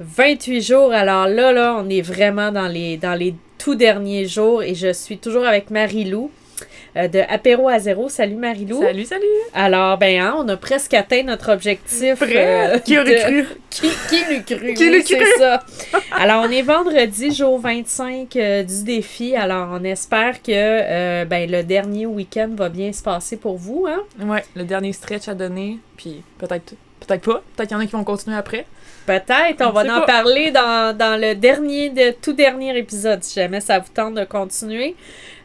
28 jours, alors là, là, on est vraiment dans les, dans les tout derniers jours et je suis toujours avec Marie-Lou euh, de Apéro à zéro. Salut Marie-Lou. Salut, salut. Alors, ben, hein, on a presque atteint notre objectif. Vrai? qui aurait de- cru? Qui, qui l'eût cru? Qui oui, l'eût c'est cru? ça. Alors, on est vendredi, jour 25 euh, du défi. Alors, on espère que euh, ben, le dernier week-end va bien se passer pour vous. Hein? Ouais, le dernier stretch à donner, puis peut-être peut-être pas. Peut-être qu'il y en a qui vont continuer après. Peut-être, on, On va en pas. parler dans, dans le dernier, de, tout dernier épisode, si jamais ça vous tente de continuer.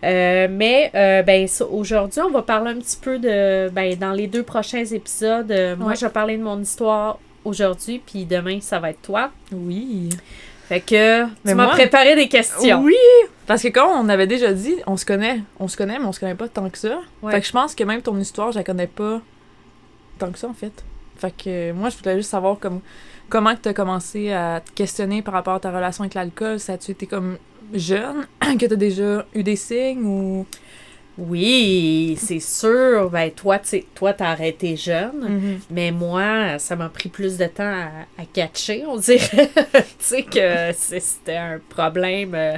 Euh, mais euh, ben, aujourd'hui, on va parler un petit peu de. Ben, dans les deux prochains épisodes, euh, moi, je vais parler de mon histoire aujourd'hui, puis demain, ça va être toi. Oui. Fait que Mais tu m'as préparé des questions. Oui! Parce que comme on avait déjà dit, on se connaît. On se connaît, mais on se connaît pas tant que ça. Ouais. Fait que je pense que même ton histoire, je la connais pas tant que ça, en fait. Fait que moi, je voulais juste savoir comme, comment tu as commencé à te questionner par rapport à ta relation avec l'alcool. Ça a-tu été comme jeune, que tu as déjà eu des signes ou... Oui, c'est sûr. Ben, toi, tu toi, t'as arrêté jeune. Mhm. Mais moi, ça m'a pris plus de temps à, à catcher, on dirait. tu sais que c'était un problème euh,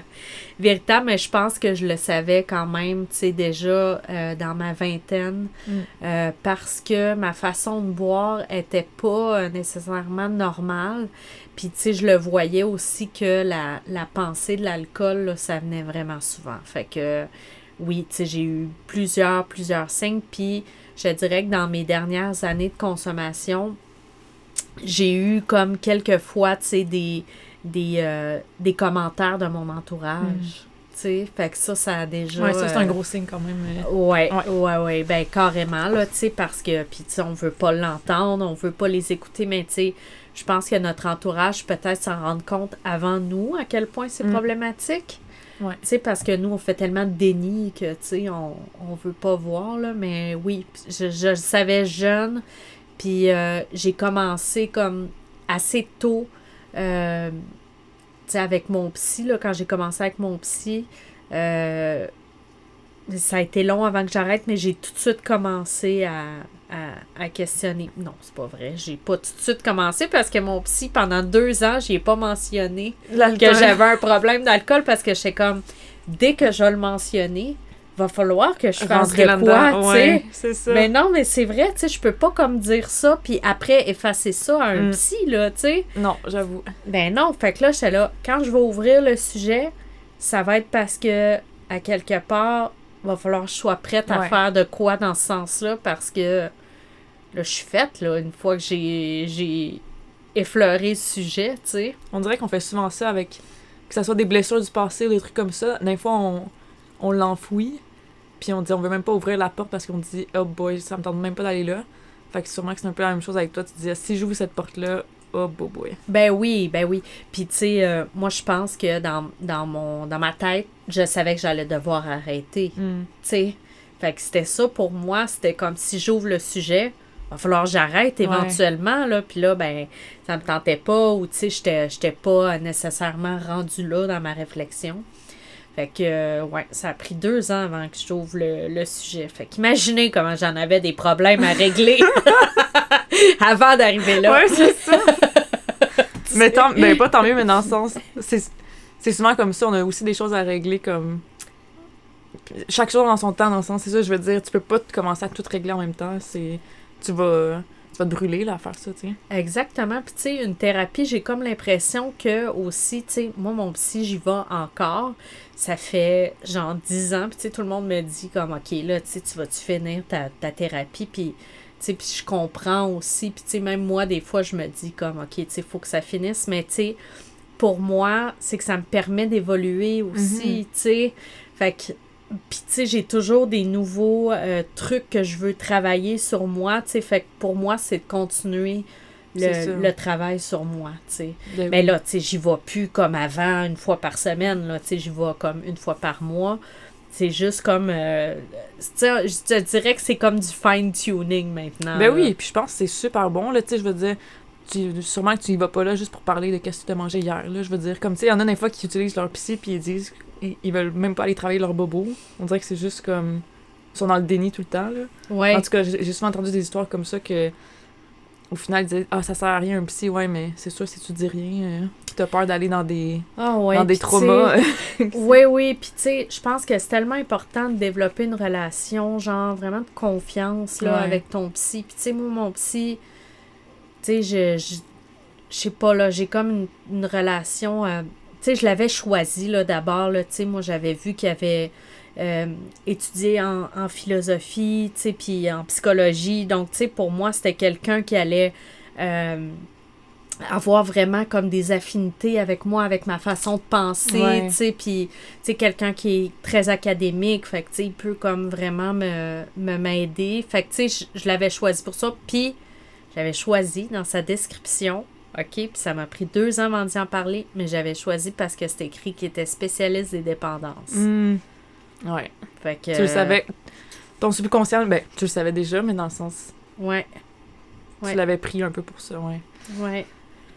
véritable, mais je pense que je le savais quand même, tu sais, déjà euh, dans ma vingtaine, Mm. euh, parce que ma façon de boire était pas euh, nécessairement normale. Puis, tu sais, je le voyais aussi que la, la pensée de l'alcool, ça venait vraiment souvent. Fait que, oui, tu sais, j'ai eu plusieurs, plusieurs signes. Puis, je dirais que dans mes dernières années de consommation, j'ai eu comme quelques fois, tu sais, des, des, euh, des commentaires de mon entourage. Tu sais, fait que ça, ça a déjà... Mm. Ouais, ça, c'est un euh, gros signe quand même. euh. Ouais, Ouais. ouais, ouais, ben carrément, là, tu sais, parce que, puis tu sais, on veut pas l'entendre, on veut pas les écouter, mais tu sais, je pense que notre entourage peut-être s'en rendre compte avant nous à quel point c'est Mm. problématique. Ouais. Tu sais, parce que nous, on fait tellement de déni que, tu sais, on, on veut pas voir, là, mais oui, je, je le savais jeune, puis euh, j'ai commencé comme assez tôt, euh, tu sais, avec mon psy, là, quand j'ai commencé avec mon psy, euh, ça a été long avant que j'arrête, mais j'ai tout de suite commencé à, à, à questionner. Non, c'est pas vrai. J'ai pas tout de suite commencé parce que mon psy, pendant deux ans, j'ai pas mentionné que j'avais un problème d'alcool parce que j'étais comme, dès que je vais le mentionner, va falloir que je fasse de quoi, tu sais. Mais non, mais c'est vrai, tu sais, je peux pas comme dire ça, puis après effacer ça à un Mm. psy, là, tu sais. Non, j'avoue. Ben non, fait que là, j'étais là, quand je vais ouvrir le sujet, ça va être parce que, à quelque part, va falloir que je sois prête à faire de quoi dans ce sens-là, parce que, là, je suis faite, là, une fois que j'ai, j'ai effleuré le sujet, tu sais. On dirait qu'on fait souvent ça avec que ça soit des blessures du passé ou des trucs comme ça. Des fois, on, on l'enfouit, puis on dit on veut même pas ouvrir la porte parce qu'on dit oh boy, ça me tente même pas d'aller là. Fait que sûrement que c'est un peu la même chose avec toi. Tu dis si j'ouvre cette porte-là, oh boy boy. Ben oui, ben oui. Puis tu sais, euh, moi je pense que dans, dans mon dans ma tête, je savais que j'allais devoir arrêter. Tu sais. Fait que c'était ça pour moi, c'était comme si j'ouvre le sujet, va falloir que j'arrête Ouais. éventuellement là, puis là ben ça me tentait pas ou tu sais j'étais pas nécessairement rendue là dans ma réflexion. Fait que euh, ouais, ça a pris deux ans avant que j'ouvre le, le sujet. Fait qu'imaginez comment j'en avais des problèmes à régler avant d'arriver là. Ouais, c'est ça. mais tant, ben pas tant mieux, mais dans le sens, c'est c'est souvent comme ça. On a aussi des choses à régler comme chaque chose dans son temps. Dans le sens, c'est ça. Je veux dire, tu peux pas commencer à tout régler en même temps. C'est tu vas tu vas te brûler là à faire ça, tu sais. Exactement. Puis, tu sais, une thérapie, j'ai comme l'impression que aussi, tu sais, moi, mon psy, j'y vais encore. Ça fait genre 10 ans. Puis, tu sais, tout le monde me dit comme, OK, là, tu sais, tu vas-tu finir ta, ta thérapie? Puis, tu sais, puis je comprends aussi. Puis, tu sais, même moi, des fois, je me dis comme, OK, tu sais, il faut que ça finisse. Mais, tu sais, pour moi, c'est que ça me permet d'évoluer aussi, tu sais. Fait que, puis, tu sais, j'ai toujours des nouveaux euh, trucs que je veux travailler sur moi, tu sais. Fait que pour moi, c'est de continuer le, le travail sur moi, tu sais. Ben Mais là, tu sais, j'y vais plus comme avant, une fois par semaine, là, tu sais, j'y vais comme une fois par mois. C'est juste comme, euh, tu sais, je te dirais que c'est comme du fine-tuning maintenant. Ben là. oui, puis je pense que c'est super bon, là, tu sais, je veux dire, tu, sûrement que tu y vas pas là juste pour parler de qu'est-ce que tu as mangé hier, là, je veux dire, comme, tu sais, il y en a des fois qui utilisent leur psy, puis ils disent, ils, ils veulent même pas aller travailler leur bobo, on dirait que c'est juste comme, ils sont dans le déni tout le temps, là. Ouais. En tout cas, j'ai souvent entendu des histoires comme ça que, au final, ils disaient, ah, ça sert à rien un psy, ouais, mais c'est sûr, si tu dis rien, euh, t'as peur d'aller dans des, Ah ouais, dans des traumas. Oui, oui, puis tu sais, je pense que c'est tellement important de développer une relation, genre vraiment de confiance là, Ouais. avec ton psy. Puis tu sais, moi, mon psy, tu sais, je, je, je sais pas, là, j'ai comme une, une relation, euh, sais, je l'avais choisi là d'abord, là, tu sais, moi j'avais vu qu'il avait euh, étudié en, en philosophie, tu sais, puis en psychologie. Donc, tu sais, pour moi, c'était quelqu'un qui allait... euh, avoir vraiment comme des affinités avec moi, avec ma façon de penser, Ouais. tu sais, puis, tu sais, quelqu'un qui est très académique, fait que, tu sais, il peut comme vraiment me me- m'aider, fait que, tu sais, je, je l'avais choisi pour ça, puis j'avais choisi dans sa description, ok, puis ça m'a pris deux ans avant d'y en parler, mais j'avais choisi parce que c'était écrit qu'il était spécialiste des dépendances, Hmm. Ouais. fait que... Tu le savais. Ton subconscient, ben, tu le savais déjà, mais dans le sens, Ouais, Ouais. tu l'avais pris un peu pour ça, ouais. ouais,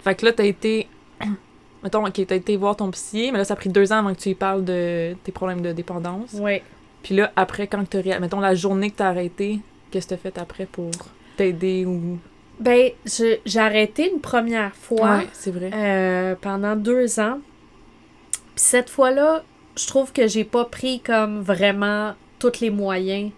Fait que là, t'as été. Mettons, ok, t'as été voir ton psy, mais là, ça a pris deux ans avant que tu lui parles de tes problèmes de dépendance. ouais. Puis là, après, quand ré- Mettons, la journée que t'as arrêté, qu'est-ce que t'as fait après pour t'aider ou. Ben, je- j'ai arrêté une première fois. Ouais, c'est vrai. euh, pendant deux ans. Puis cette fois-là, je trouve que j'ai pas pris comme vraiment tous les moyens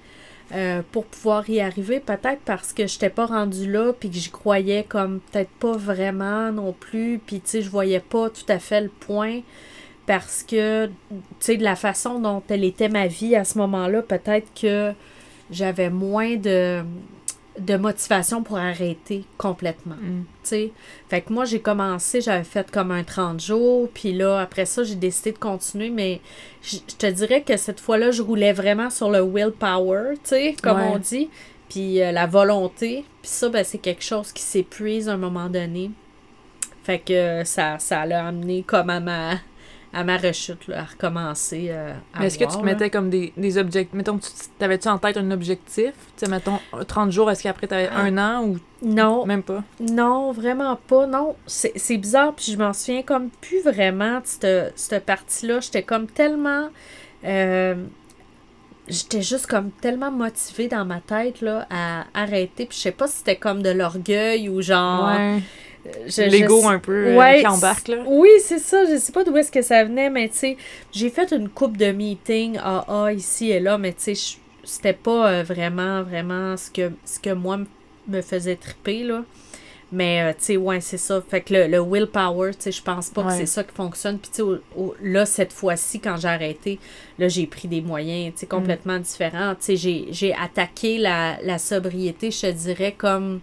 euh, pour pouvoir y arriver. Peut-être parce que j'étais pas rendue là, puis que j'y croyais comme peut-être pas vraiment non plus. Puis tu sais, je voyais pas tout à fait le point. Parce que, tu sais, de la façon dont elle était ma vie à ce moment-là, peut-être que j'avais moins de, de motivation pour arrêter complètement Hmm. tu sais. Fait que moi, j'ai commencé, j'avais fait comme un 30 jours, puis là, après ça, j'ai décidé de continuer, mais je te dirais que cette fois-là, je roulais vraiment sur le willpower, tu sais, comme Ouais. on dit, puis euh, la volonté, puis ça, ben, c'est quelque chose qui s'épuise à un moment donné. Fait que euh, ça, ça l'a amené comme à ma, à ma rechute, là, à recommencer euh, à Mais est-ce que tu te là. mettais comme des, des objectifs. Mettons, tu- t'avais-tu en tête un objectif? Tu sais, mettons, 30 jours, est-ce qu'après t'avais Ah. un an ou Non, même pas? Non, vraiment pas. Non, c'est c'est bizarre, puis je m'en souviens comme plus vraiment de cette, cette partie-là. J'étais comme tellement... euh, J'étais juste comme tellement motivée dans ma tête là, à arrêter. Puis je sais pas si c'était comme de l'orgueil ou genre... ouais. Euh, je- L'ego je- un peu euh, Ouais, qui embarque, là. Oui, c'est ça. Je sais pas d'où est-ce que ça venait, mais tu sais, j'ai fait une coupe de meetings AA ici et là, mais tu sais, c'était pas euh, vraiment, vraiment ce que, ce que moi me faisait triper, là. Mais, euh, tu sais, ouais, c'est ça. Fait que le, le willpower, tu sais, je pense pas que c'est ça qui fonctionne. Puis, tu sais, là, cette fois-ci, quand j'ai arrêté, là, j'ai pris des moyens, tu sais, complètement différents. Tu sais, j'ai- j'ai attaqué la, la sobriété, je te dirais, comme,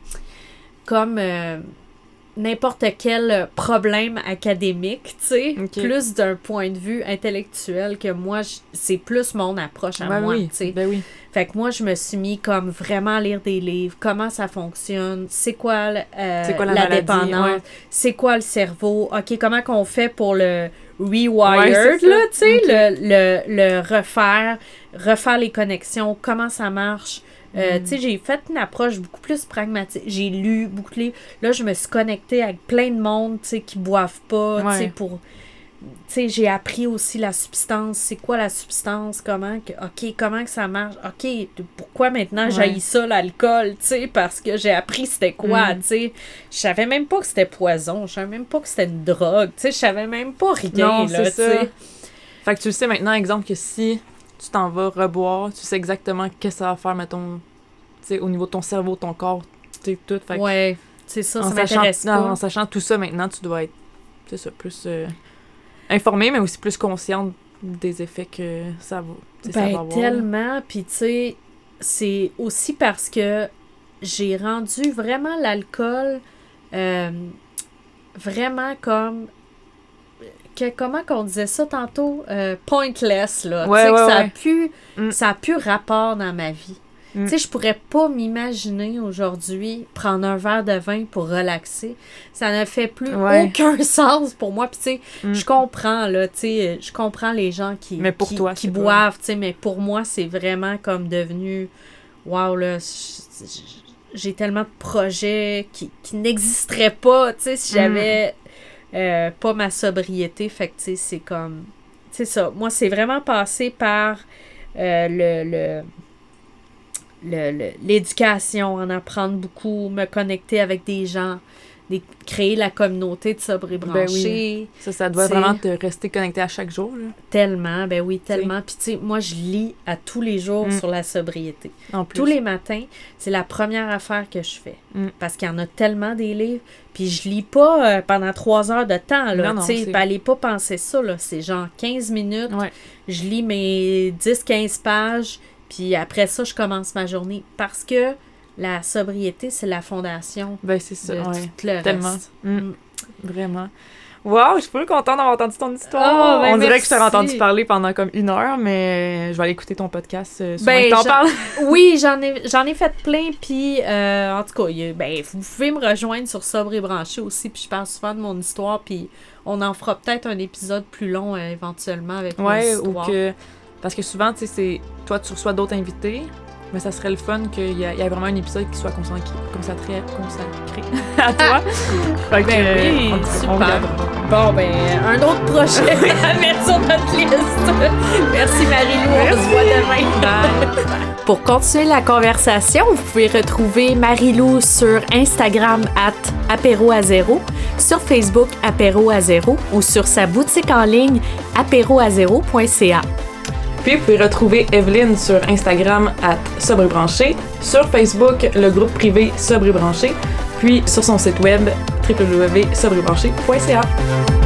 comme euh, n'importe quel problème académique, tu sais, plus d'un point de vue intellectuel que moi, c'est plus mon approche à Ouais, moi, oui. tu sais. Ben oui. Fait que moi, je me suis mis comme vraiment à lire des livres, comment ça fonctionne, c'est quoi, euh, quoi la la, maladie, dépendance, ouais. c'est quoi le cerveau, ok, comment qu'on fait pour le rewired, là, tu sais, le, le, le refaire, refaire les connexions, comment ça marche. Euh. Tu sais, j'ai fait une approche beaucoup plus pragmatique. J'ai lu beaucoup de livres. Là, je me suis connectée avec plein de monde, tu sais, qui boivent pas, tu sais, Ouais. pour... Tu sais, j'ai appris aussi la substance. C'est quoi la substance? Comment que... OK, comment que ça marche? OK, pourquoi maintenant Ouais. j'haïs ça, l'alcool? Tu sais, parce que j'ai appris c'était quoi, Mm. tu sais. Je savais même pas que c'était poison. Je savais même pas que c'était une drogue. Tu sais, je savais même pas rien, Non, là, tu sais. Fait que tu le sais maintenant, exemple, que si tu t'en vas reboire, tu sais exactement qu'est-ce que ça va faire, mettons, tu sais, au niveau de ton cerveau, ton corps, tu sais, tout. Fait Ouais, c'est ça, en, ça sachant, pas. en sachant tout ça maintenant, tu dois être, c'est ça, plus euh, informée, mais aussi plus consciente des effets que ça va, ça va Ben, avoir. tellement. Puis, tu sais, c'est aussi parce que j'ai rendu vraiment l'alcool euh, vraiment comme. Que, comment qu'on disait ça tantôt? Euh, pointless, là. Ouais, tu sais, que ça, a ouais. plus, Mm. ça a plus rapport dans ma vie. Mm. Tu sais, je pourrais pas m'imaginer aujourd'hui prendre un verre de vin pour relaxer. Ça ne fait plus Ouais. aucun sens pour moi. Puis tu sais, Mm. je comprends, là, tu sais, je comprends les gens qui, Mais pour qui, toi, boivent, tu sais, mais pour moi, c'est vraiment comme devenu, wow, là, j'ai tellement de projets qui, qui n'existeraient pas, tu sais, si j'avais euh, pas ma sobriété. Fait que, tu sais, c'est comme, c'est ça. Moi, c'est vraiment passé par euh, le... le l'éducation, en apprendre beaucoup, me connecter avec des gens, des- créer la communauté de sobre et Ben. Ça, ça doit T'sais. vraiment te rester connecté à chaque jour. Là. Tellement, ben oui, tellement. Puis tu sais, moi, je lis à tous les jours Mm. sur la sobriété. En plus. Tous les matins, c'est la première affaire que je fais. Mm. Parce qu'il y en a tellement des livres. Puis je lis pas euh, pendant trois heures de temps, là. Non, non, Tu sais, ben, pas penser ça, là. C'est genre 15 minutes. Ouais. Je lis mes 10-15 pages. Puis après ça, je commence ma journée. Parce que la sobriété, c'est la fondation Ben, c'est ça. de ouais. tout le Tellement. reste. Mm. Mm. Vraiment. Wow, je suis pas contente d'avoir entendu ton histoire. Ah, ben On dirait que je t'aurais entendu parler pendant comme une heure, mais je vais aller écouter ton podcast. Euh, Ben, t'en parles. Oui, j'en ai, j'en ai fait plein, puis euh, en tout cas, a- ben, vous pouvez me rejoindre sur Sobre et Branché aussi, puis je parle souvent de mon histoire, puis on en fera peut-être un épisode plus long euh, éventuellement avec mon Ouais, ou que. Parce que souvent, tu sais, c'est. Toi, tu reçois d'autres invités, mais ça serait le fun qu'il y, ait vraiment un épisode qui soit consacré, consacré, consacré à toi. Fait que, Ben euh, oui, on super. Bon, ben, un autre projet à mettre sur notre liste. Merci Marie-Lou, on se voit demain. Pour continuer la conversation, vous pouvez retrouver Marie-Lou sur Instagram at apéro à zéro, sur Facebook apéro à zéro ou sur sa boutique en ligne apéroazéro.ca. Puis vous pouvez retrouver Evelyne sur Instagram à Sobre et Branché, sur Facebook le groupe privé Sobre et Branché, puis sur son site web www.sobrebranché.ca.